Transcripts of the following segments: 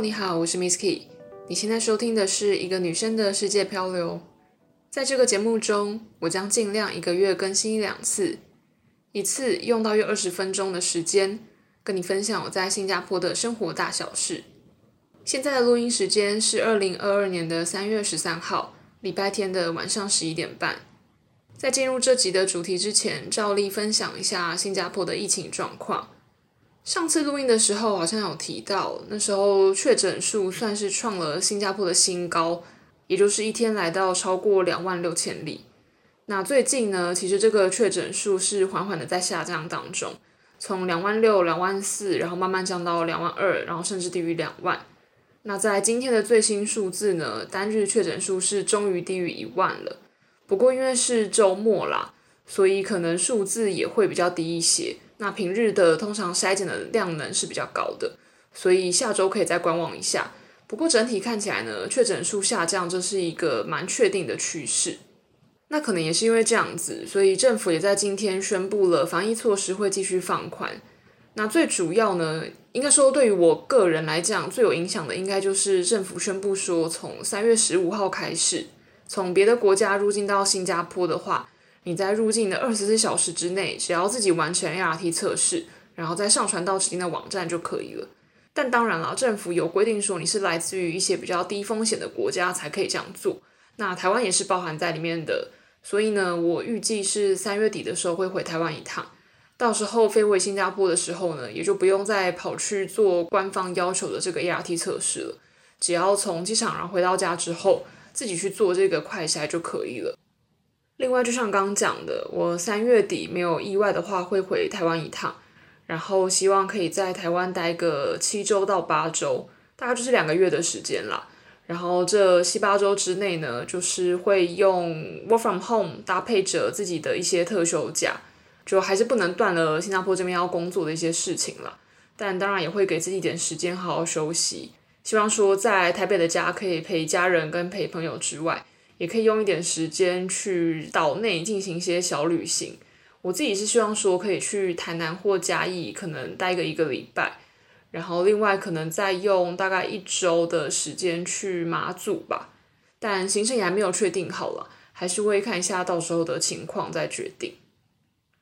你好，我是 Miss Key。你现在收听的是一个女生的世界漂流。在这个节目中，我将尽量一个月更新一两次，一次用到约二十分钟的时间，跟你分享我在新加坡的生活大小事。现在的录音时间是二零二二年的三月十三号，礼拜天的晚上十一点半。在进入这集的主题之前，照例分享一下新加坡的疫情状况。上次录音的时候好像有提到，那时候确诊数算是创了新加坡的新高，也就是一天来到超过两万六千例。那最近呢，其实这个确诊数是缓缓的在下降当中，从两万六、两万四，然后慢慢降到两万二，然后甚至低于两万。那在今天的最新数字呢，单日确诊数是终于低于一万了。不过因为是周末啦，所以可能数字也会比较低一些。那平日的通常筛检的量能是比较高的，所以下周可以再观望一下。不过整体看起来呢，确诊数下降，这是一个蛮确定的趋势。那可能也是因为这样子，所以政府也在今天宣布了防疫措施会继续放宽。那最主要呢，应该说对于我个人来讲最有影响的，应该就是政府宣布说，从三月十五号开始。从别的国家入境到新加坡的话，你在入境的二十四小时之内，只要自己完成 ART 测试，然后再上传到指定的网站就可以了。但当然了，政府有规定说你是来自于一些比较低风险的国家才可以这样做。那台湾也是包含在里面的，所以呢，我预计是三月底的时候会回台湾一趟，到时候飞回新加坡的时候呢，也就不用再跑去做官方要求的这个 ART 测试了，只要从机场然后回到家之后。自己去做这个快筛就可以了。另外，就像刚讲的，我三月底没有意外的话会回台湾一趟，然后希望可以在台湾待个七周到八周，大概就是两个月的时间啦。然后这七八周之内呢，就是会用 work from home 搭配着自己的一些特休假，就还是不能断了新加坡这边要工作的一些事情了。但当然也会给自己一点时间好好休息。希望说，在台北的家可以陪家人跟陪朋友之外，也可以用一点时间去岛内进行一些小旅行。我自己是希望说，可以去台南或嘉义，可能待个一个礼拜，然后另外可能再用大概一周的时间去马祖吧。但行程也还没有确定好了，还是会看一下到时候的情况再决定。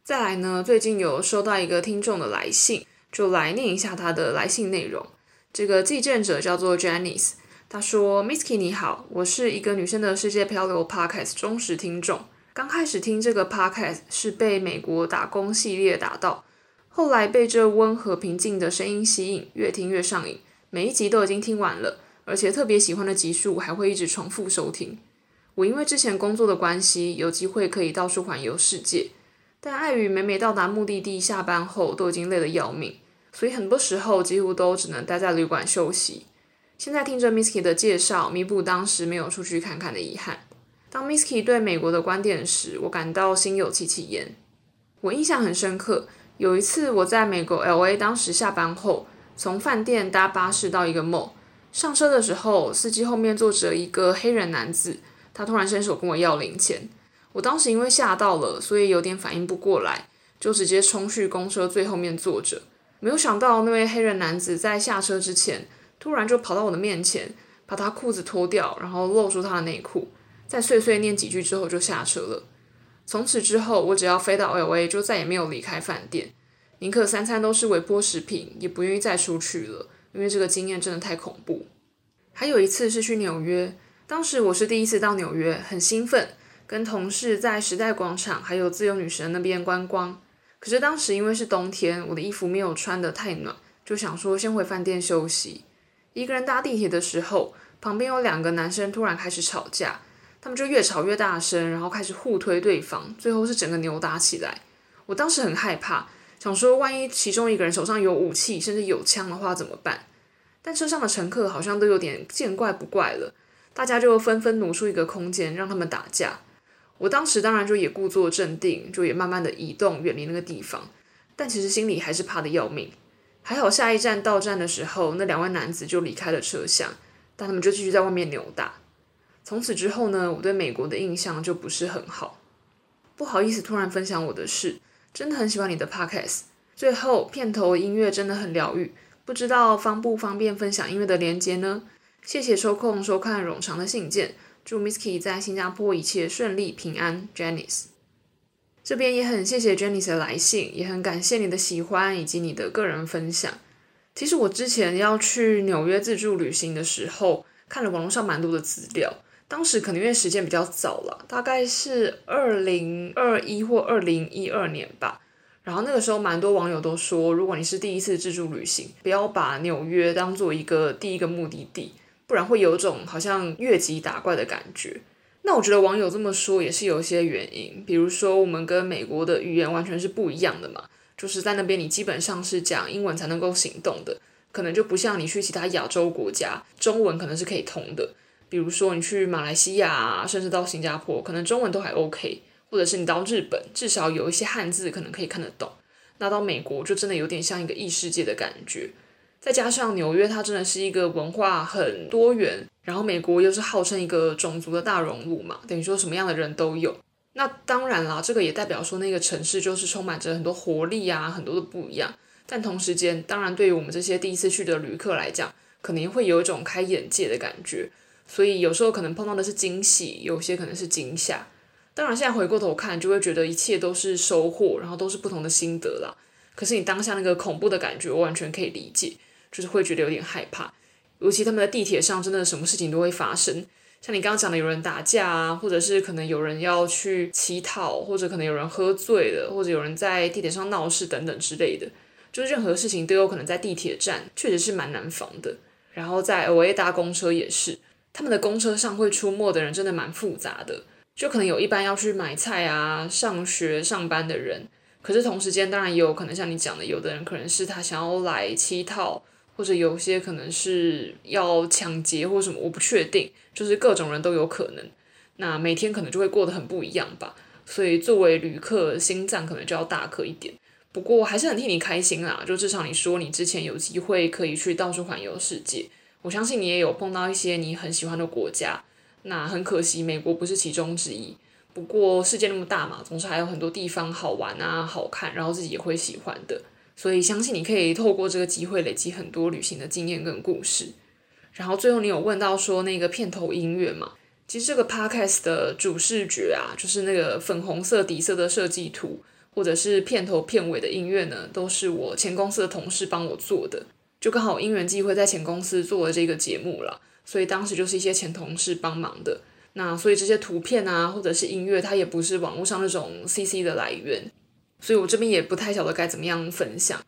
再来呢，最近有收到一个听众的来信，就来念一下他的来信内容。这个寄件者叫做 Janice，他说：“Misky 你好，我是一个女生的世界漂流 Podcast 忠实听众。刚开始听这个 Podcast 是被美国打工系列打到，后来被这温和平静的声音吸引，越听越上瘾，每一集都已经听完了，而且特别喜欢的集数还会一直重复收听。我因为之前工作的关系，有机会可以到处环游世界，但碍于每每到达目的地下班后都已经累得要命。”所以很多时候几乎都只能待在旅馆休息。现在听着 Misky 的介绍，弥补当时没有出去看看的遗憾。当 Misky 对美国的观点时，我感到心有戚戚焉。我印象很深刻，有一次我在美国 LA，当时下班后从饭店搭巴士到一个 mall，上车的时候，司机后面坐着一个黑人男子，他突然伸手跟我要零钱。我当时因为吓到了，所以有点反应不过来，就直接冲去公车最后面坐着。没有想到，那位黑人男子在下车之前，突然就跑到我的面前，把他裤子脱掉，然后露出他的内裤，再碎碎念几句之后就下车了。从此之后，我只要飞到 LA，就再也没有离开饭店，宁可三餐都是微波食品，也不愿意再出去了，因为这个经验真的太恐怖。还有一次是去纽约，当时我是第一次到纽约，很兴奋，跟同事在时代广场还有自由女神那边观光。可是当时因为是冬天，我的衣服没有穿得太暖，就想说先回饭店休息。一个人搭地铁的时候，旁边有两个男生突然开始吵架，他们就越吵越大声，然后开始互推对方，最后是整个扭打起来。我当时很害怕，想说万一其中一个人手上有武器，甚至有枪的话怎么办？但车上的乘客好像都有点见怪不怪了，大家就纷纷挪出一个空间让他们打架。我当时当然就也故作镇定，就也慢慢的移动，远离那个地方。但其实心里还是怕的要命。还好下一站到站的时候，那两位男子就离开了车厢，但他们就继续在外面扭打。从此之后呢，我对美国的印象就不是很好。不好意思，突然分享我的事，真的很喜欢你的 podcast。最后片头音乐真的很疗愈，不知道方不方便分享音乐的连接呢？谢谢抽空收看冗长的信件，祝 Misky 在新加坡一切顺利平安，Janice。这边也很谢谢 Janice 的来信，也很感谢你的喜欢以及你的个人分享。其实我之前要去纽约自助旅行的时候，看了网络上蛮多的资料。当时可能因为时间比较早了，大概是二零二一或二零一二年吧。然后那个时候蛮多网友都说，如果你是第一次自助旅行，不要把纽约当做一个第一个目的地，不然会有种好像越级打怪的感觉。那我觉得网友这么说也是有一些原因，比如说我们跟美国的语言完全是不一样的嘛，就是在那边你基本上是讲英文才能够行动的，可能就不像你去其他亚洲国家，中文可能是可以通的。比如说你去马来西亚，甚至到新加坡，可能中文都还 OK，或者是你到日本，至少有一些汉字可能可以看得懂。那到美国就真的有点像一个异世界的感觉。再加上纽约，它真的是一个文化很多元，然后美国又是号称一个种族的大熔炉嘛，等于说什么样的人都有。那当然啦，这个也代表说那个城市就是充满着很多活力啊，很多的不一样。但同时间，当然对于我们这些第一次去的旅客来讲，可能会有一种开眼界的感觉。所以有时候可能碰到的是惊喜，有些可能是惊吓。当然现在回过头看，就会觉得一切都是收获，然后都是不同的心得啦。可是你当下那个恐怖的感觉，我完全可以理解。就是会觉得有点害怕，尤其他们在地铁上，真的什么事情都会发生。像你刚刚讲的，有人打架啊，或者是可能有人要去乞讨，或者可能有人喝醉了，或者有人在地铁上闹事等等之类的。就是任何事情都有可能在地铁站，确实是蛮难防的。然后在 LA 搭公车也是，他们的公车上会出没的人真的蛮复杂的，就可能有一般要去买菜啊、上学、上班的人，可是同时间当然也有可能像你讲的，有的人可能是他想要来乞讨。或者有些可能是要抢劫或什么，我不确定，就是各种人都有可能。那每天可能就会过得很不一样吧，所以作为旅客，心脏可能就要大颗一点。不过还是很替你开心啦，就至少你说你之前有机会可以去到处环游世界，我相信你也有碰到一些你很喜欢的国家。那很可惜，美国不是其中之一。不过世界那么大嘛，总是还有很多地方好玩啊、好看，然后自己也会喜欢的。所以相信你可以透过这个机会累积很多旅行的经验跟故事。然后最后你有问到说那个片头音乐嘛？其实这个 podcast 的主视觉啊，就是那个粉红色底色的设计图，或者是片头片尾的音乐呢，都是我前公司的同事帮我做的。就刚好因缘际会在前公司做了这个节目了，所以当时就是一些前同事帮忙的。那所以这些图片啊，或者是音乐，它也不是网络上那种 CC 的来源。所以我这边也不太晓得该怎么样分享，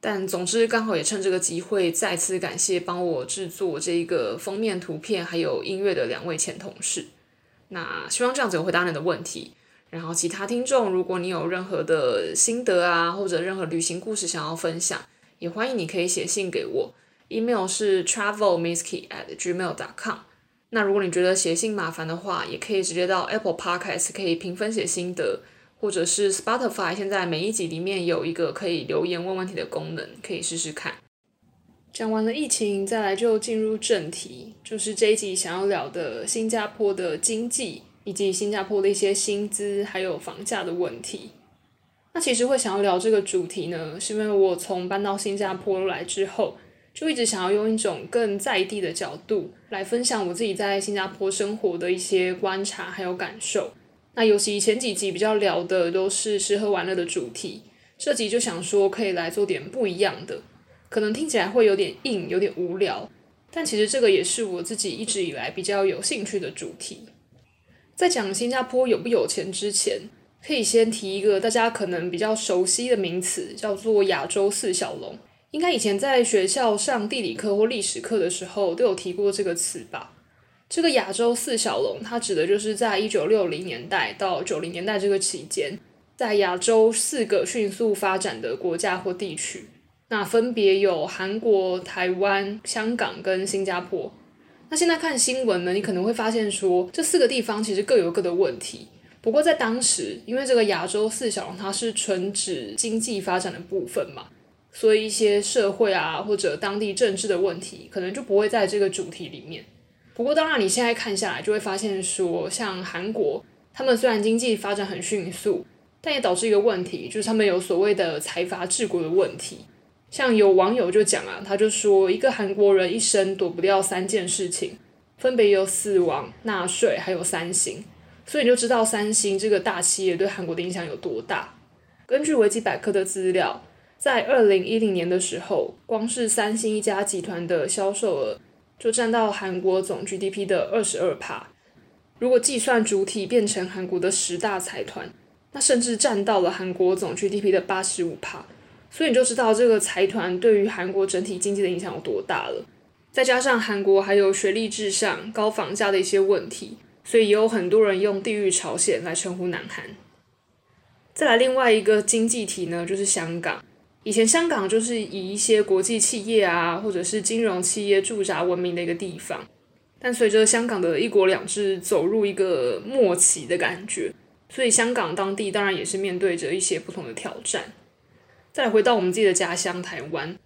但总之刚好也趁这个机会再次感谢帮我制作这一个封面图片还有音乐的两位前同事。那希望这样子有回答你的问题。然后其他听众，如果你有任何的心得啊，或者任何旅行故事想要分享，也欢迎你可以写信给我，email 是 travelmisky@gmail.com。那如果你觉得写信麻烦的话，也可以直接到 Apple Podcast 可以评分写心得。或者是 Spotify 现在每一集里面有一个可以留言问问题的功能，可以试试看。讲完了疫情，再来就进入正题，就是这一集想要聊的新加坡的经济，以及新加坡的一些薪资还有房价的问题。那其实会想要聊这个主题呢，是因为我从搬到新加坡来之后，就一直想要用一种更在地的角度来分享我自己在新加坡生活的一些观察还有感受。那尤其前几集比较聊的都是吃喝玩乐的主题，这集就想说可以来做点不一样的，可能听起来会有点硬，有点无聊，但其实这个也是我自己一直以来比较有兴趣的主题。在讲新加坡有不有钱之前，可以先提一个大家可能比较熟悉的名词，叫做亚洲四小龙。应该以前在学校上地理课或历史课的时候都有提过这个词吧。这个亚洲四小龙，它指的就是在一九六零年代到九零年代这个期间，在亚洲四个迅速发展的国家或地区，那分别有韩国、台湾、香港跟新加坡。那现在看新闻呢，你可能会发现说，这四个地方其实各有各的问题。不过在当时，因为这个亚洲四小龙它是纯指经济发展的部分嘛，所以一些社会啊或者当地政治的问题，可能就不会在这个主题里面。不过，当然，你现在看下来就会发现说，像韩国，他们虽然经济发展很迅速，但也导致一个问题，就是他们有所谓的财阀治国的问题。像有网友就讲啊，他就说一个韩国人一生躲不掉三件事情，分别有死亡、纳税还有三星，所以你就知道三星这个大企业对韩国的影响有多大。根据维基百科的资料，在二零一零年的时候，光是三星一家集团的销售额就占到韩国总 GDP 的二十二帕。如果计算主体变成韩国的十大财团，那甚至占到了韩国总 GDP 的八十五帕。所以你就知道这个财团对于韩国整体经济的影响有多大了。再加上韩国还有学历至上、高房价的一些问题，所以也有很多人用“地狱朝鲜”来称呼南韩。再来另外一个经济体呢，就是香港。以前香港就是以一些国际企业啊，或者是金融企业驻扎闻名的一个地方。但随着香港的一国两制走入一个末期的感觉，所以香港当地当然也是面对着一些不同的挑战。再回到我们自己的家乡台湾，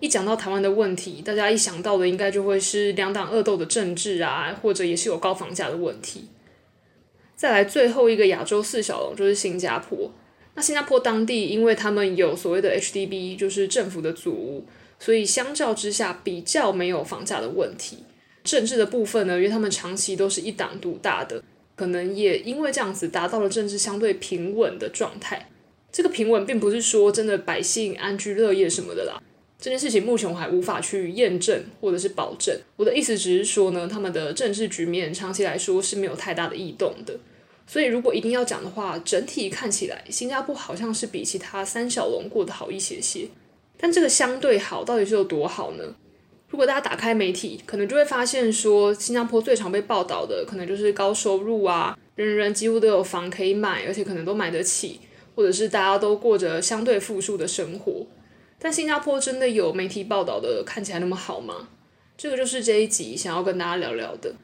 一讲到台湾的问题，大家一想到的应该就会是两党恶斗的政治啊，或者也是有高房价的问题。再来最后一个亚洲四小龙就是新加坡，那新加坡当地因为他们有所谓的 HDB，就是政府的组屋，所以相较之下比较没有房价的问题。政治的部分呢，因为他们长期都是一党独大的，可能也因为这样子达到了政治相对平稳的状态。这个平稳并不是说真的百姓安居乐业什么的啦，这件事情目前我还无法去验证或者是保证。我的意思只是说呢，他们的政治局面长期来说是没有太大的异动的。所以如果一定要讲的话，整体看起来新加坡好像是比其他三小龙过得好一些些。但这个相对好到底是有多好呢？如果大家打开媒体，可能就会发现说，新加坡最常被报道的可能就是高收入啊，人人几乎都有房可以买，而且可能都买得起。或者是大家都过着相对富庶的生活，但新加坡真的有媒体报道的看起来那么好吗？这个就是这一集想要跟大家聊聊的。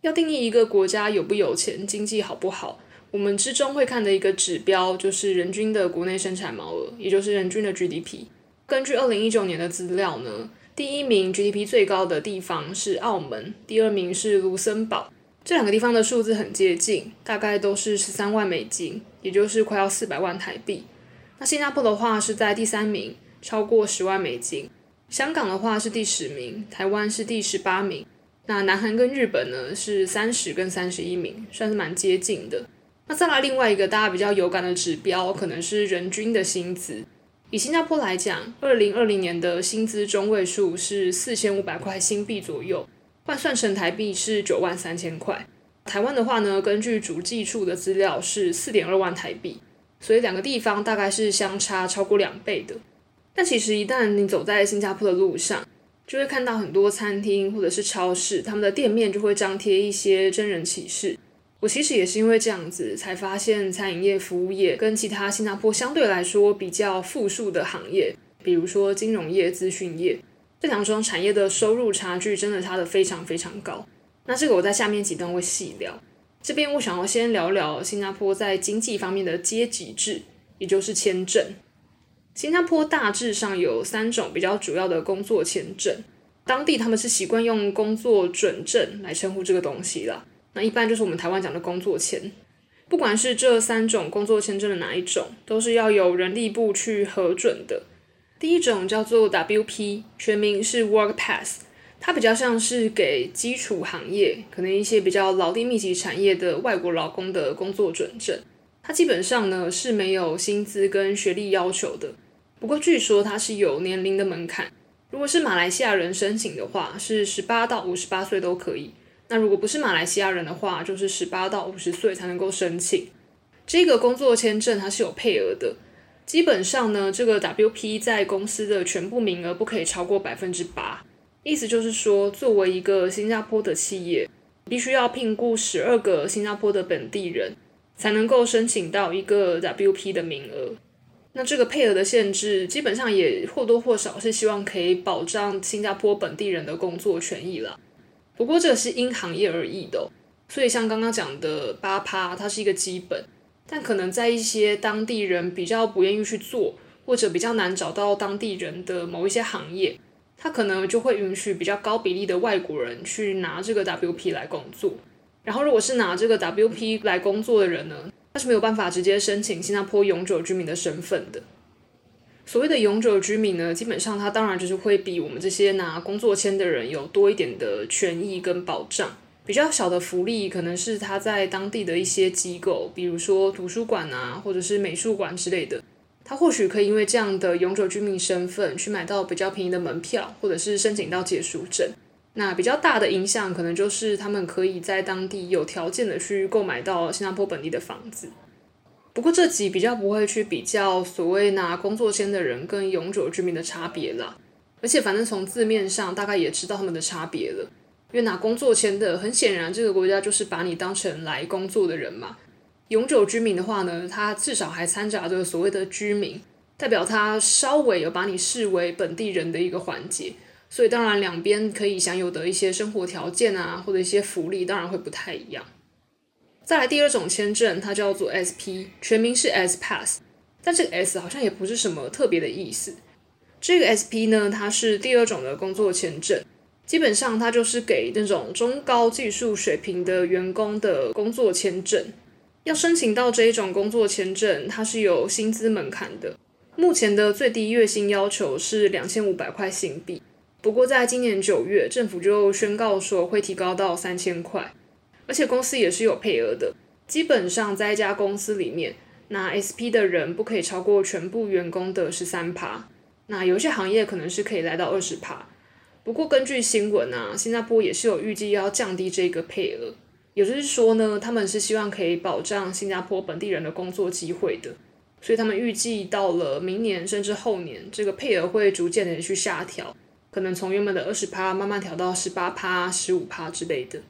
要定义一个国家有不有钱、经济好不好，我们之中会看的一个指标就是人均的国内生产毛额，也就是人均的 GDP。根据二零一九年的资料呢，第一名 GDP 最高的地方是澳门，第二名是卢森堡。这两个地方的数字很接近，大概都是十三万美金，也就是快要四百万台币。那新加坡的话是在第三名，超过十万美金。香港的话是第十名，台湾是第十八名。那南韩跟日本呢是三十跟三十一名，算是蛮接近的。那再来另外一个大家比较有感的指标，可能是人均的薪资。以新加坡来讲，二零二零年的薪资中位数是四千五百块新币左右。换算成台币是九万三千块，台湾的话呢，根据主计处的资料是四点二万台币，所以两个地方大概是相差超过两倍的。但其实一旦你走在新加坡的路上，就会看到很多餐厅或者是超市，他们的店面就会张贴一些真人启事。我其实也是因为这样子，才发现餐饮业、服务业跟其他新加坡相对来说比较富庶的行业，比如说金融业、资讯业。这两种产业的收入差距真的差得非常非常高。那这个我在下面几段会细聊。这边我想要先聊聊新加坡在经济方面的阶级制，也就是签证。新加坡大致上有三种比较主要的工作签证，当地他们是习惯用工作准证来称呼这个东西啦。那一般就是我们台湾讲的工作签。不管是这三种工作签证的哪一种，都是要由人力部去核准的。第一种叫做 WP，全名是 Work Pass，它比较像是给基础行业，可能一些比较劳力密集产业的外国劳工的工作准证。它基本上呢是没有薪资跟学历要求的，不过据说它是有年龄的门槛。如果是马来西亚人申请的话，是十八到五十八岁都可以。那如果不是马来西亚人的话，就是十八到五十岁才能够申请。这个工作签证它是有配额的。基本上呢，这个 WP 在公司的全部名额不可以超过百分之八，意思就是说，作为一个新加坡的企业，必须要聘雇十二个新加坡的本地人，才能够申请到一个 WP 的名额。那这个配额的限制，基本上也或多或少是希望可以保障新加坡本地人的工作权益了。不过这个是因行业而异的，所以像刚刚讲的八趴，它是一个基本。但可能在一些当地人比较不愿意去做，或者比较难找到当地人的某一些行业，他可能就会允许比较高比例的外国人去拿这个 WP 来工作。然后，如果是拿这个 WP 来工作的人呢，是没有办法直接申请新加坡永久居民的身份的。所谓的永久居民呢，基本上他当然就是会比我们这些拿工作签的人有多一点的权益跟保障。比较小的福利可能是他在当地的一些机构，比如说图书馆啊，或者是美术馆之类的，他或许可以因为这样的永久居民身份去买到比较便宜的门票，或者是申请到借书证。那比较大的影响可能就是他们可以在当地有条件的去购买到新加坡本地的房子。不过这集比较不会去比较所谓拿工作签的人跟永久居民的差别啦，而且反正从字面上大概也知道他们的差别了。因为拿工作签的，很显然这个国家就是把你当成来工作的人嘛。永久居民的话呢，他至少还掺杂着所谓的居民，代表他稍微有把你视为本地人的一个环节。所以当然两边可以享有的一些生活条件啊，或者一些福利，当然会不太一样。再来第二种签证，它叫做 SP，全名是 S Pass，但这个 S 好像也不是什么特别的意思。这个 SP 呢，它是第二种的工作签证，基本上它就是给那种中高技术水平的员工的工作签证。要申请到这一种工作签证，它是有薪资门槛的，目前的最低月薪要求是两千五百块新币，不过在今年九月，政府就宣告说会提高到三千块。而且公司也是有配额的，基本上在一家公司里面，拿 SP 的人不可以超过全部员工的十三趴，那有些行业可能是可以来到二十趴。不过根据新闻啊，新加坡也是有预计要降低这个配额，也就是说呢，他们是希望可以保障新加坡本地人的工作机会的，所以他们预计到了明年甚至后年，这个配额会逐渐的去下调，可能从原本的二十趴慢慢调到十八趴、十五趴之类的。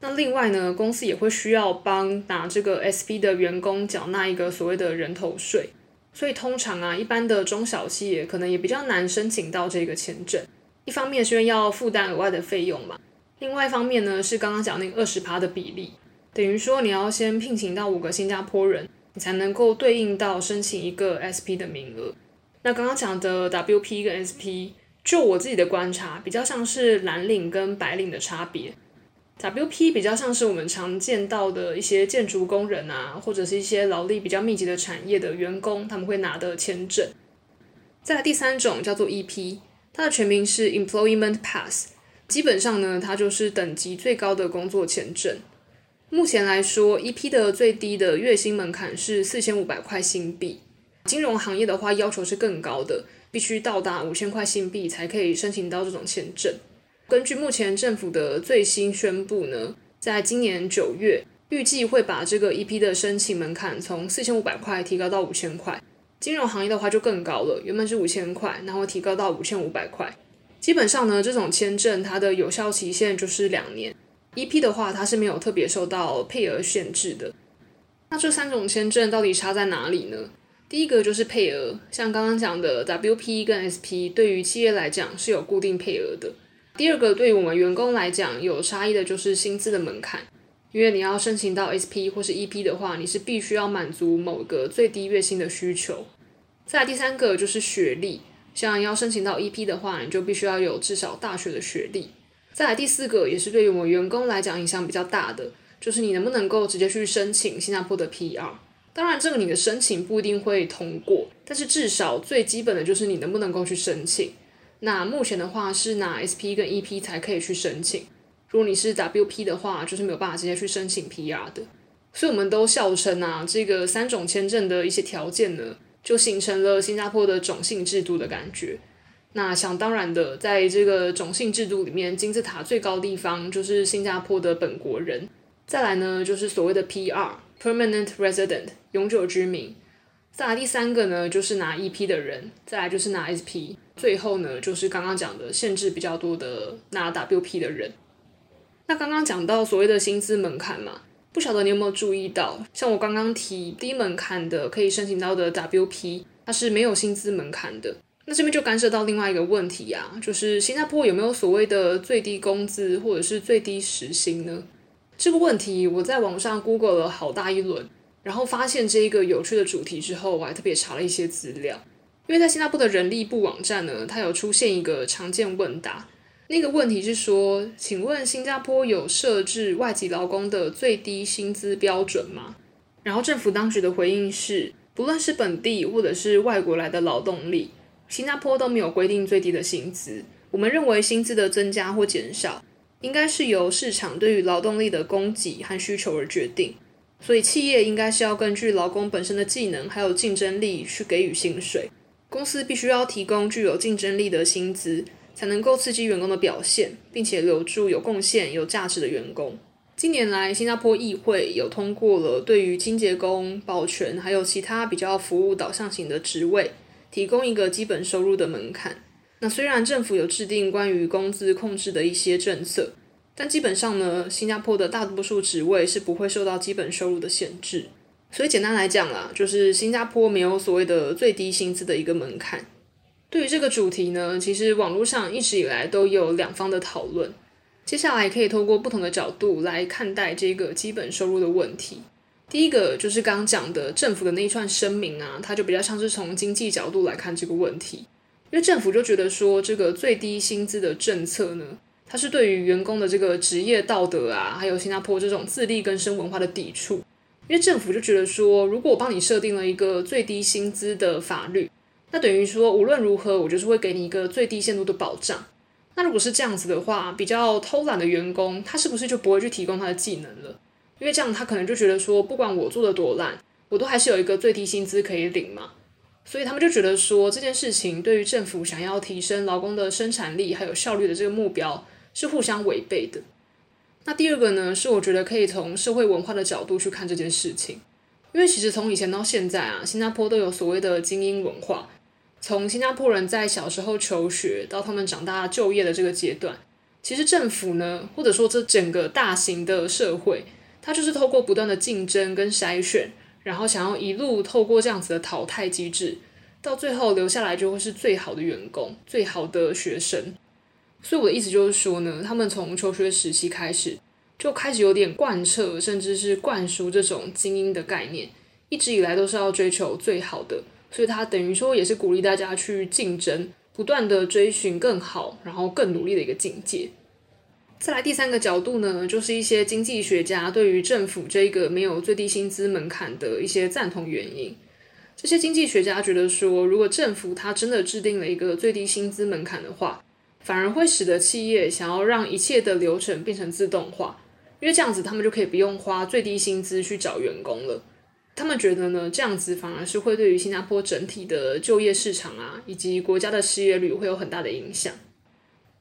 那另外呢，公司也会需要帮拿这个 SP 的员工缴纳一个所谓的人头税，所以通常啊，一般的中小企业可能也比较难申请到这个签证。一方面是因为要负担额外的费用嘛，另外一方面呢是刚刚讲那个二十趴的比例，等于说你要先聘请到五个新加坡人，你才能够对应到申请一个 SP 的名额。那刚刚讲的 WP 跟 SP，就我自己的观察，比较像是蓝领跟白领的差别。WP 比较像是我们常见到的一些建筑工人啊，或者是一些劳力比较密集的产业的员工，他们会拿的签证。再来第三种叫做 EP，它的全名是 Employment Pass，基本上呢，它就是等级最高的工作签证。目前来说，EP 的最低的月薪门槛是四千五百块新币。金融行业的话，要求是更高的，必须到达五千块新币才可以申请到这种签证。根据目前政府的最新宣布呢，在今年九月，预计会把这个 EP 的申请门槛从四千五百块提高到五千块。金融行业的话就更高了，原本是五千块，然后提高到五千五百块。基本上呢，这种签证它的有效期限就是两年。EP 的话，它是没有特别受到配额限制的。那这三种签证到底差在哪里呢？第一个就是配额，像刚刚讲的 WP 跟 SP，对于企业来讲是有固定配额的。第二个，对于我们员工来讲有差异的就是薪资的门槛，因为你要申请到 SP 或是 EP 的话，你是必须要满足某个最低月薪的需求。再来第三个就是学历，像要申请到 EP 的话，你就必须要有至少大学的学历。再来第四个，也是对于我们员工来讲影响比较大的，就是你能不能够直接去申请新加坡的 PR。当然，这个你的申请不一定会通过，但是至少最基本的就是你能不能够去申请。那目前的话是拿 SP 跟 EP 才可以去申请，如果你是 WP 的话，就是没有办法直接去申请 PR 的。所以我们都笑称啊，这个三种签证的一些条件呢，就形成了新加坡的种姓制度的感觉。那想当然的，在这个种姓制度里面，金字塔最高地方就是新加坡的本国人，再来呢就是所谓的 PR Permanent Resident） 永久居民。再来第三个呢，就是拿 EP 的人；再来就是拿 SP；最后呢，就是刚刚讲的限制比较多的拿 WP 的人。那刚刚讲到所谓的薪资门槛嘛，不晓得你有没有注意到，像我刚刚提低门槛的可以申请到的 WP，它是没有薪资门槛的。那这边就干涉到另外一个问题啊，就是新加坡有没有所谓的最低工资或者是最低时薪呢？这个问题我在网上 Google 了好大一轮。然后发现这一个有趣的主题之后，我还特别查了一些资料，因为在新加坡的人力部网站呢，它有出现一个常见问答，那个问题是说，请问新加坡有设置外籍劳工的最低薪资标准吗？然后政府当局的回应是，不论是本地或者是外国来的劳动力，新加坡都没有规定最低的薪资。我们认为薪资的增加或减少，应该是由市场对于劳动力的供给和需求而决定。所以企业应该是要根据劳工本身的技能还有竞争力去给予薪水。公司必须要提供具有竞争力的薪资，才能够刺激员工的表现，并且留住有贡献、有价值的员工。近年来，新加坡议会有通过了对于清洁工、保全还有其他比较服务导向型的职位，提供一个基本收入的门槛。那虽然政府有制定关于工资控制的一些政策，但基本上呢，新加坡的大多数职位是不会受到基本收入的限制。所以简单来讲啦，就是新加坡没有所谓的最低薪资的一个门槛。对于这个主题呢，其实网络上一直以来都有两方的讨论。接下来可以透过不同的角度来看待这个基本收入的问题。第一个就是刚刚讲的政府的那一串声明啊，它就比较像是从经济角度来看这个问题，因为政府就觉得说这个最低薪资的政策呢，它是对于员工的这个职业道德啊，还有新加坡这种自力更生文化的抵触。因为政府就觉得说，如果我帮你设定了一个最低薪资的法律，那等于说无论如何，我就是会给你一个最低限度的保障。那如果是这样子的话，比较偷懒的员工，他是不是就不会去提供他的技能了？因为这样他可能就觉得说，不管我做的多烂，我都还是有一个最低薪资可以领嘛。所以他们就觉得说，这件事情对于政府想要提升劳工的生产力还有效率的这个目标是互相违背的。那第二个呢，是我觉得可以从社会文化的角度去看这件事情，因为其实从以前到现在啊，新加坡都有所谓的精英文化。从新加坡人在小时候求学到他们长大就业的这个阶段，其实政府呢，或者说这整个大型的社会，它就是透过不断的竞争跟筛选，然后想要一路透过这样子的淘汰机制，到最后留下来就会是最好的员工、最好的学生。所以我的意思就是说呢，他们从求学时期开始，就开始有点贯彻，甚至是灌输这种精英的概念，一直以来都是要追求最好的。所以他等于说也是鼓励大家去竞争，不断的追寻更好，然后更努力的一个境界。再来第三个角度呢，就是一些经济学家对于政府这个没有最低薪资门槛的一些赞同原因。这些经济学家觉得说，如果政府它真的制定了一个最低薪资门槛的话，反而会使得企业想要让一切的流程变成自动化，因为这样子他们就可以不用花最低薪资去找员工了。他们觉得呢，这样子反而是会对于新加坡整体的就业市场啊，以及国家的失业率会有很大的影响。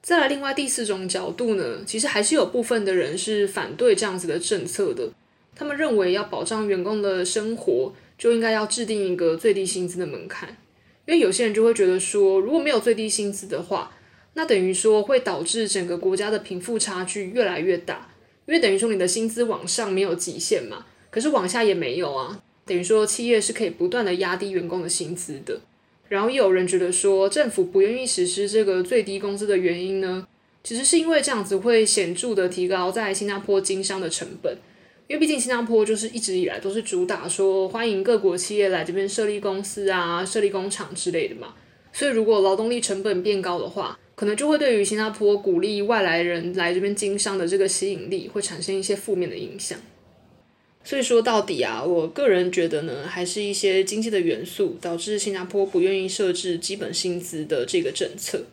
再来，另外第四种角度呢，其实还是有部分的人是反对这样子的政策的。他们认为要保障员工的生活，就应该要制定一个最低薪资的门槛。因为有些人就会觉得说，如果没有最低薪资的话，那等于说会导致整个国家的贫富差距越来越大。因为等于说你的薪资往上没有极限嘛。可是往下也没有啊，等于说企业是可以不断的压低员工的薪资的。然后也有人觉得说，政府不愿意实施这个最低工资的原因呢，其实是因为这样子会显著的提高在新加坡经商的成本。因为毕竟新加坡就是一直以来都是主打说欢迎各国企业来这边设立公司啊、设立工厂之类的嘛。所以如果劳动力成本变高的话，可能就会对于新加坡鼓励外来人来这边经商的这个吸引力会产生一些负面的影响。所以说到底啊，我个人觉得呢，还是一些经济的元素导致新加坡不愿意设置基本薪资的这个政策。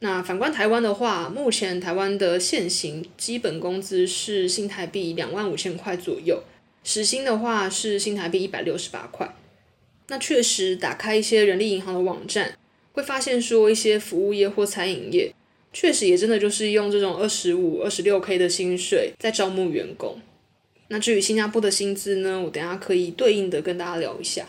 那反观台湾的话，目前台湾的现行基本工资是新台币两万五千块左右，时薪的话是新台币一百六十八块。那确实，打开一些人力银行的网站，会发现说一些服务业或餐饮业，确实也真的就是用这种二十五、二十六 K 的薪水在招募员工。那至于新加坡的薪资呢，我等下可以对应的跟大家聊一下。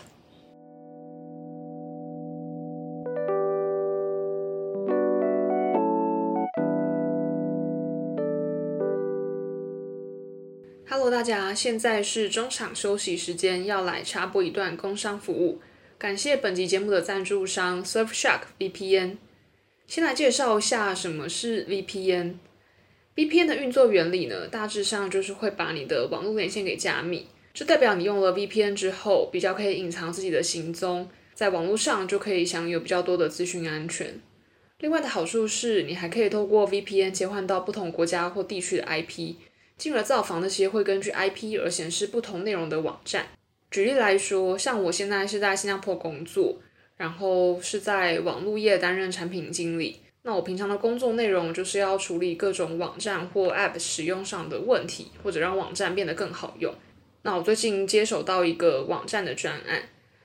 Hello，大家，现在是中场休息时间，要来插播一段工商服务。感谢本集节目的赞助商 Surfshark VPN。先来介绍一下什么是 VPN。VPN 的运作原理呢，大致上就是会把你的网络连线给加密，这代表你用了 VPN 之后，比较可以隐藏自己的行踪，在网络上就可以享有比较多的资讯安全。另外的好处是，你还可以透过 VPN 切换到不同国家或地区的 IP，进而造访那些会根据 IP 而显示不同内容的网站。举例来说，像我现在是在新加坡工作，然后是在网络业担任产品经理。那我平常的工作内容就是要处理各种网站或 App 使用上的问题，或者让网站变得更好用。那我最近接手到一个网站的专案，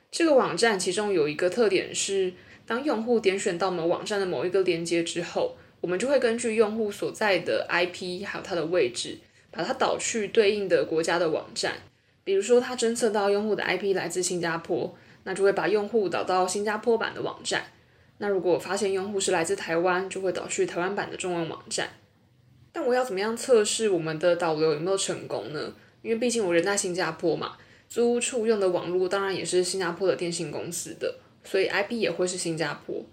这个网站其中有一个特点是，当用户点选到我们网站的某一个链接之后，我们就会根据用户所在的 IP 还有它的位置，把它导去对应的国家的网站。比如说，它侦测到用户的 IP 来自新加坡，那就会把用户导到新加坡版的网站。那如果发现用户是来自台湾，就会导去台湾版的中文网站。但我要怎么样测试我们的导流有没有成功呢？因为毕竟我人在新加坡嘛，租屋处用的网络当然也是新加坡的电信公司的，所以 IP 也会是新加坡。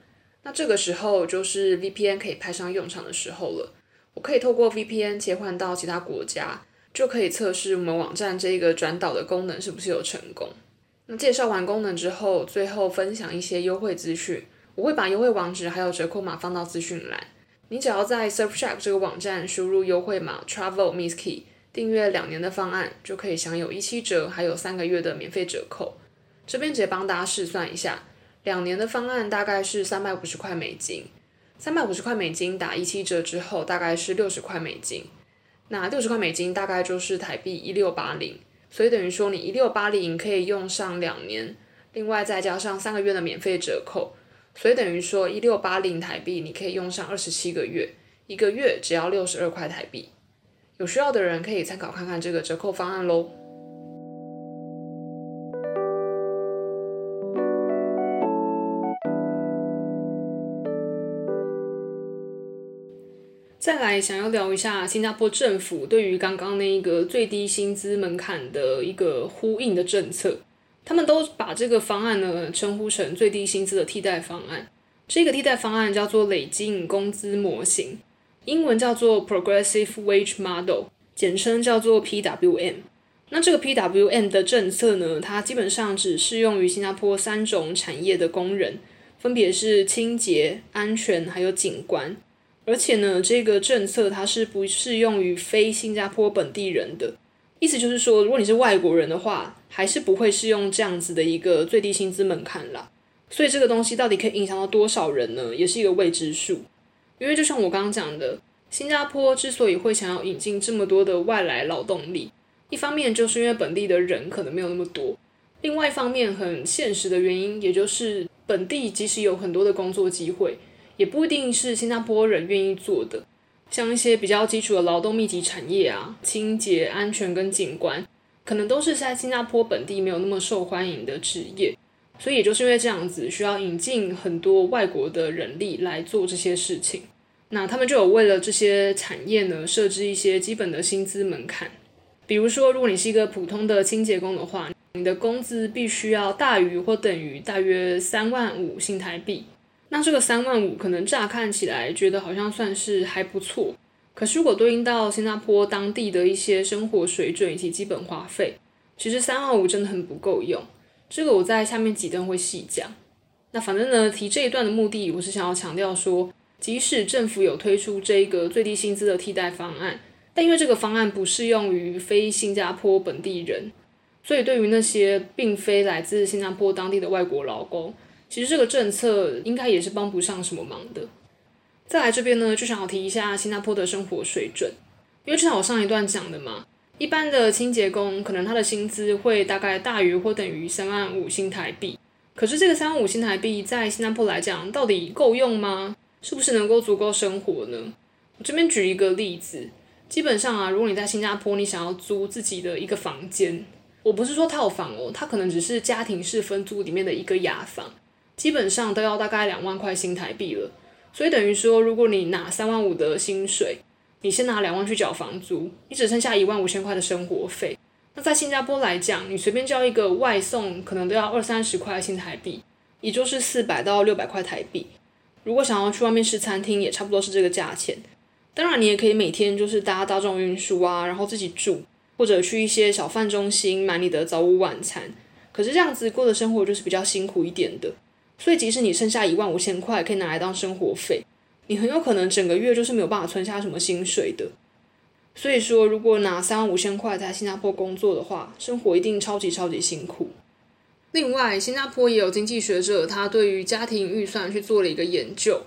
那这个时候就是 VPN 可以派上用场的时候了。我可以透过 VPN 切换到其他国家，就可以测试我们网站这个转导的功能是不是有成功。那介绍完功能之后，最后分享一些优惠资讯。我会把优惠网址还有折扣码放到资讯栏，你只要在 Surfshark 这个网站输入优惠码 Travel Misskey，订阅两年的方案，就可以享有一七折，还有三个月的免费折扣。这边直接帮大家试算一下，两年的方案大概是三百五十块美金，三百五十块美金打一七折之后大概是六十块美金，那六十块美金大概就是台币一六八零，所以等于说你一六八零可以用上两年，另外再加上三个月的免费折扣。所以等于说，一六八零台币，你可以用上二十七个月，一个月只要六十二块台币。有需要的人可以参考看看这个折扣方案喽。再来，想要聊一下新加坡政府对于刚刚那一个最低薪资门槛的一个呼应的政策。他们都把这个方案呢称呼成最低薪资的替代方案。这个替代方案叫做累进工资模型，英文叫做 Progressive Wage Model，简称叫做 PWM。那这个 PWM 的政策呢，它基本上只适用于新加坡三种产业的工人，分别是清洁、安全还有景观。而且呢，这个政策它是不适用于非新加坡本地人的。意思就是说，如果你是外国人的话，还是不会适用这样子的一个最低薪资门槛啦。所以这个东西到底可以影响到多少人呢？也是一个未知数。因为就像我刚刚讲的，新加坡之所以会想要引进这么多的外来劳动力，一方面就是因为本地的人可能没有那么多，另外一方面很现实的原因，也就是本地即使有很多的工作机会，也不一定是新加坡人愿意做的。像一些比较基础的劳动密集产业啊，清洁、安全跟景观，可能都是在新加坡本地没有那么受欢迎的职业，所以也就是因为这样子，需要引进很多外国的人力来做这些事情。那他们就有为了这些产业呢，设置一些基本的薪资门槛。比如说，如果你是一个普通的清洁工的话，你的工资必须要大于或等于大约三万五新台币。那这个三万五可能乍看起来觉得好像算是还不错，可是如果对应到新加坡当地的一些生活水准以及基本花费，其实三万五真的很不够用。这个我在下面几段会细讲。那反正呢，提这一段的目的，我是想要强调说，即使政府有推出这个最低薪资的替代方案，但因为这个方案不适用于非新加坡本地人，所以对于那些并非来自新加坡当地的外国劳工。其实这个政策应该也是帮不上什么忙的。再来这边呢，就想要提一下新加坡的生活水准，因为就像我上一段讲的嘛，一般的清洁工可能他的薪资会大概大于或等于三万五新台币。可是这个三万五新台币在新加坡来讲，到底够用吗？是不是能够足够生活呢？我这边举一个例子，基本上啊，如果你在新加坡，你想要租自己的一个房间，我不是说套房哦，它可能只是家庭式分租里面的一个雅房。基本上都要大概两万块新台币了，所以等于说，如果你拿三万五的薪水，你先拿两万去缴房租，你只剩下一万五千块的生活费。那在新加坡来讲，你随便叫一个外送，可能都要二三十块新台币，也就是四百到六百块台币。如果想要去外面吃餐厅，也差不多是这个价钱。当然，你也可以每天就是搭大众运输啊，然后自己住，或者去一些小贩中心买你的早午晚餐。可是这样子过的生活就是比较辛苦一点的。所以，即使你剩下一万五千块可以拿来当生活费，你很有可能整个月就是没有办法存下什么薪水的。所以说，如果拿三万五千块在新加坡工作的话，生活一定超级超级辛苦。另外，新加坡也有经济学者，他对于家庭预算去做了一个研究。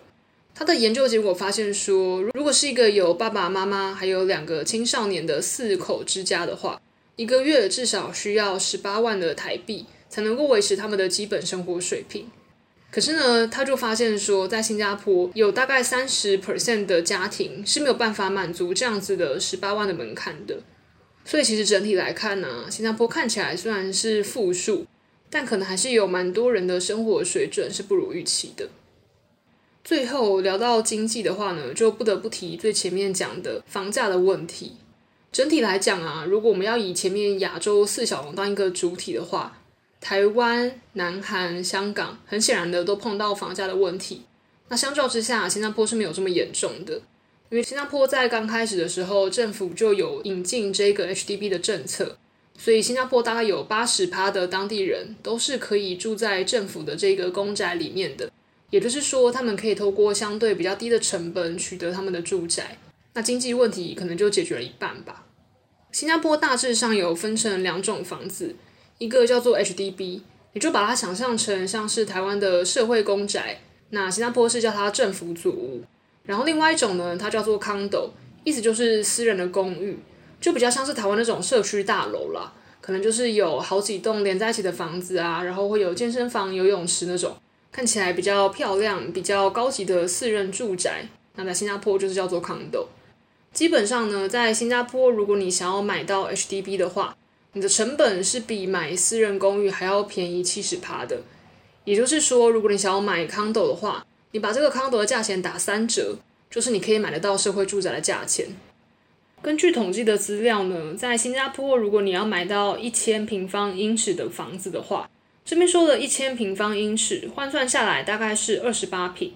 他的研究结果发现说，如果是一个有爸爸妈妈还有两个青少年的四口之家的话，一个月至少需要十八万的台币才能够维持他们的基本生活水平。可是呢，他就发现说，在新加坡有大概三十 percent 的家庭是没有办法满足这样子的十八万的门槛的。所以其实整体来看呢，新加坡看起来虽然是负数，但可能还是有蛮多人的生活水准是不如预期的。最后聊到经济的话呢，就不得不提最前面讲的房价的问题。整体来讲啊，如果我们要以前面亚洲四小龙当一个主体的话，台湾、南韩、香港，很显然的都碰到房价的问题。那相较之下，新加坡是没有这么严重的，因为新加坡在刚开始的时候，政府就有引进这个 HDB 的政策，所以新加坡大概有八十趴的当地人都是可以住在政府的这个公宅里面的，也就是说，他们可以透过相对比较低的成本取得他们的住宅，那经济问题可能就解决了一半吧。新加坡大致上有分成两种房子。一个叫做 HDB，你就把它想象成像是台湾的社会公宅，那新加坡是叫它政府组屋。然后另外一种呢，它叫做 Condo，意思就是私人的公寓，就比较像是台湾那种社区大楼啦，可能就是有好几栋连在一起的房子啊，然后会有健身房、游泳池那种，看起来比较漂亮、比较高级的私人住宅。那在新加坡就是叫做 Condo。基本上呢，在新加坡，如果你想要买到 HDB 的话，你的成本是比买私人公寓还要便宜七十趴的，也就是说，如果你想要买 condo 的话，你把这个 condo 的价钱打三折，就是你可以买得到社会住宅的价钱。根据统计的资料呢，在新加坡，如果你要买到一千平方英尺的房子的话，这边说的一千平方英尺换算下来大概是二十八平，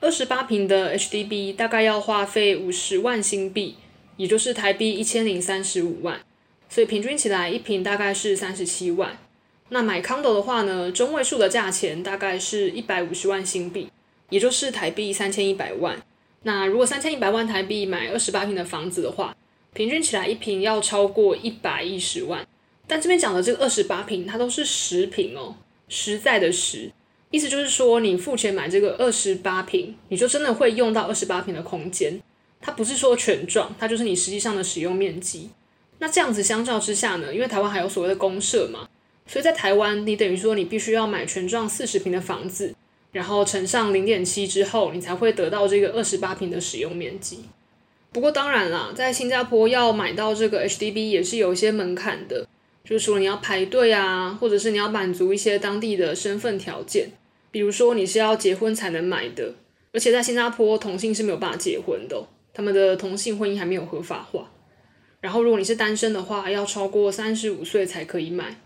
二十八平的 HDB 大概要花费五十万新币，也就是台币一千零三十五万。所以平均起来一平大概是三十七万。那买 condo 的话呢，中位数的价钱大概是一百五十万新币，也就是台币三千一百万。那如果三千一百万台币买二十八坪的房子的话，平均起来一平要超过一百一十万。但这边讲的这个二十八坪，它都是实坪哦，实在的实，意思就是说你付钱买这个二十八坪，你就真的会用到二十八坪的空间，它不是说全幢，它就是你实际上的使用面积。那这样子相较之下呢，因为台湾还有所谓的公社嘛，所以在台湾你等于说你必须要买全幢四十平的房子，然后乘上零点七之后，你才会得到这个二十八平的使用面积。不过当然啦，在新加坡要买到这个 HDB 也是有一些门槛的，就是说你要排队啊，或者是你要满足一些当地的身份条件，比如说你是要结婚才能买的，而且在新加坡同性是没有办法结婚的，他们的同性婚姻还没有合法化。然后，如果你是单身的话，要超过三十五岁才可以买。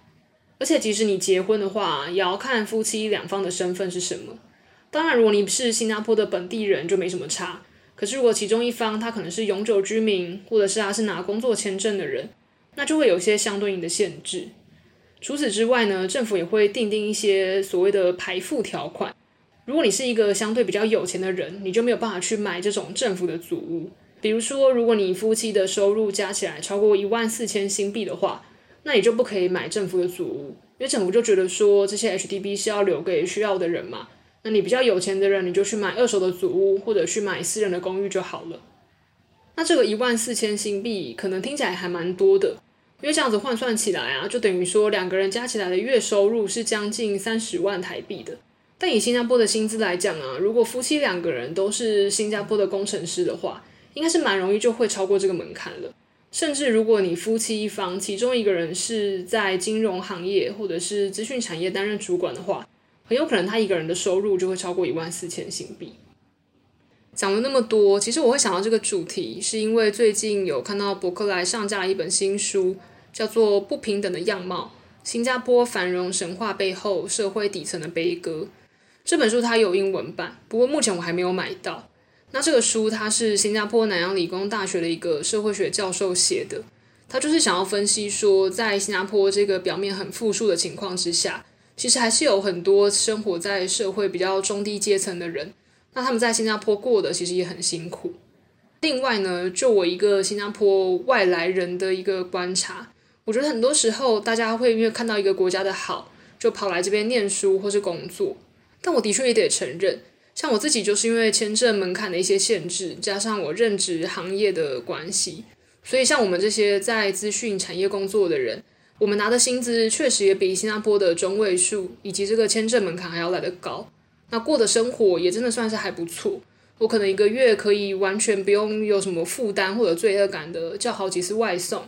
而且，即使你结婚的话，也要看夫妻两方的身份是什么。当然，如果你是新加坡的本地人，就没什么差。可是，如果其中一方他可能是永久居民，或者是他是拿工作签证的人，那就会有些相对应的限制。除此之外呢，政府也会订定一些所谓的排富条款。如果你是一个相对比较有钱的人，你就没有办法去买这种政府的祖屋。比如说，如果你夫妻的收入加起来超过一万四千新币的话，那你就不可以买政府的祖屋，因为政府就觉得说这些 HDB 是要留给需要的人嘛。那你比较有钱的人，你就去买二手的祖屋，或者去买私人的公寓就好了。那这个一万四千新币可能听起来还蛮多的，因为这样子换算起来啊，就等于说两个人加起来的月收入是将近三十万台币的。但以新加坡的薪资来讲啊，如果夫妻两个人都是新加坡的工程师的话，应该是蛮容易就会超过这个门槛了，甚至如果你夫妻一方其中一个人是在金融行业或者是资讯产业担任主管的话，很有可能他一个人的收入就会超过一万四千新币。讲了那么多，其实我会想到这个主题，是因为最近有看到博客来上架了一本新书，叫做《不平等的样貌：新加坡繁荣神话背后社会底层的悲歌》。这本书它有英文版，不过目前我还没有买到。那这个书它是新加坡南洋理工大学的一个社会学教授写的，他就是想要分析说，在新加坡这个表面很富庶的情况之下，其实还是有很多生活在社会比较中低阶层的人，那他们在新加坡过得其实也很辛苦。另外呢，就我一个新加坡外来人的一个观察，我觉得很多时候大家会因为看到一个国家的好，就跑来这边念书或是工作。但我的确也得承认，像我自己就是因为签证门槛的一些限制，加上我任职行业的关系，所以像我们这些在资讯产业工作的人，我们拿的薪资确实也比新加坡的中位数以及这个签证门槛还要来得高。那过的生活也真的算是还不错。我可能一个月可以完全不用有什么负担或者罪恶感的叫好几次外送，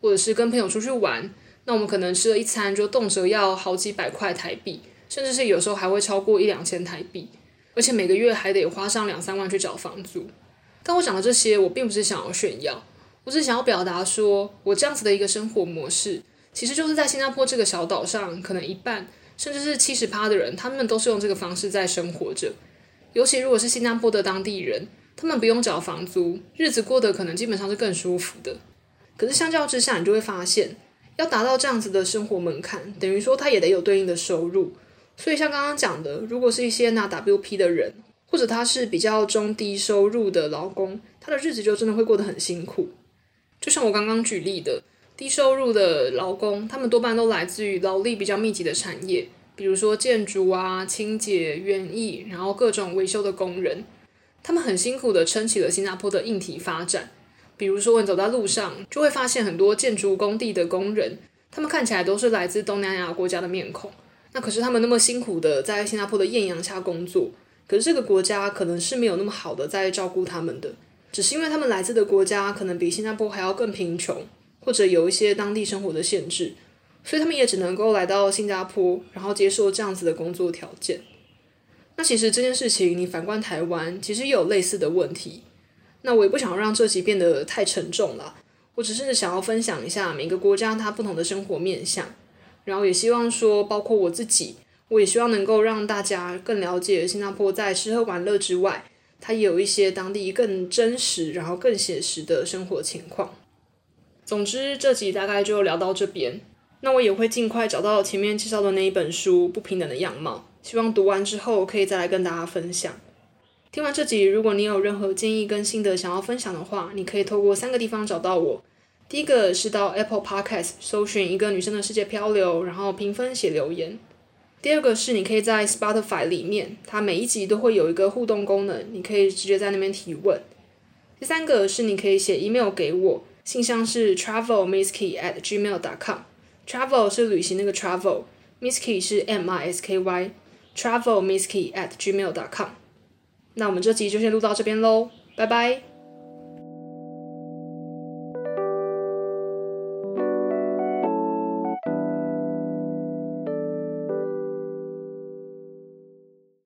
或者是跟朋友出去玩，那我们可能吃了一餐就动辄要好几百块台币，甚至是有时候还会超过一两千台币，而且每个月还得花上两三万去找房租。但我讲的这些，我并不是想要炫耀，我只是想要表达说，我这样子的一个生活模式，其实就是在新加坡这个小岛上，可能一半甚至是七十趴的人，他们都是用这个方式在生活着。尤其如果是新加坡的当地人，他们不用找房租，日子过得可能基本上是更舒服的。可是相较之下，你就会发现，要达到这样子的生活门槛，等于说他也得有对应的收入。所以像刚刚讲的，如果是一些拿 WP 的人，或者他是比较中低收入的劳工，他的日子就真的会过得很辛苦。就像我刚刚举例的，低收入的劳工，他们多半都来自于劳力比较密集的产业。比如说建筑啊、清洁、园艺，然后各种维修的工人，他们很辛苦地撑起了新加坡的硬体发展。比如说，你走在路上，就会发现很多建筑工地的工人，他们看起来都是来自东南亚国家的面孔。那可是他们那么辛苦地在新加坡的艳阳下工作，可是这个国家可能是没有那么好的在照顾他们的，只是因为他们来自的国家可能比新加坡还要更贫穷，或者有一些当地生活的限制。所以他们也只能够来到新加坡，然后接受这样子的工作条件。那其实这件事情，你反观台湾，其实也有类似的问题。那我也不想让这集变得太沉重了，我只是想要分享一下每个国家它不同的生活面向，然后也希望说，包括我自己，我也希望能够让大家更了解新加坡在吃喝玩乐之外，它也有一些当地更真实，然后更写实的生活情况。总之，这集大概就聊到这边。那我也会尽快找到前面介绍的那一本书《不平等的样貌》，希望读完之后可以再来跟大家分享。听完这集，如果你有任何建议跟心得想要分享的话，你可以透过三个地方找到我。第一个是到 Apple Podcast 搜寻一个女生的世界漂流，然后评分写留言。第二个是你可以在 Spotify 里面，它每一集都会有一个互动功能，你可以直接在那边提问。第三个是你可以写 email 给我，信箱是 travelmisskey at gmail.com。Travel 是旅行那个 travel，Misskey 是 M I S K Y，Travel Misskey at gmail dot com。那我们这集就先录到这边喽，拜拜。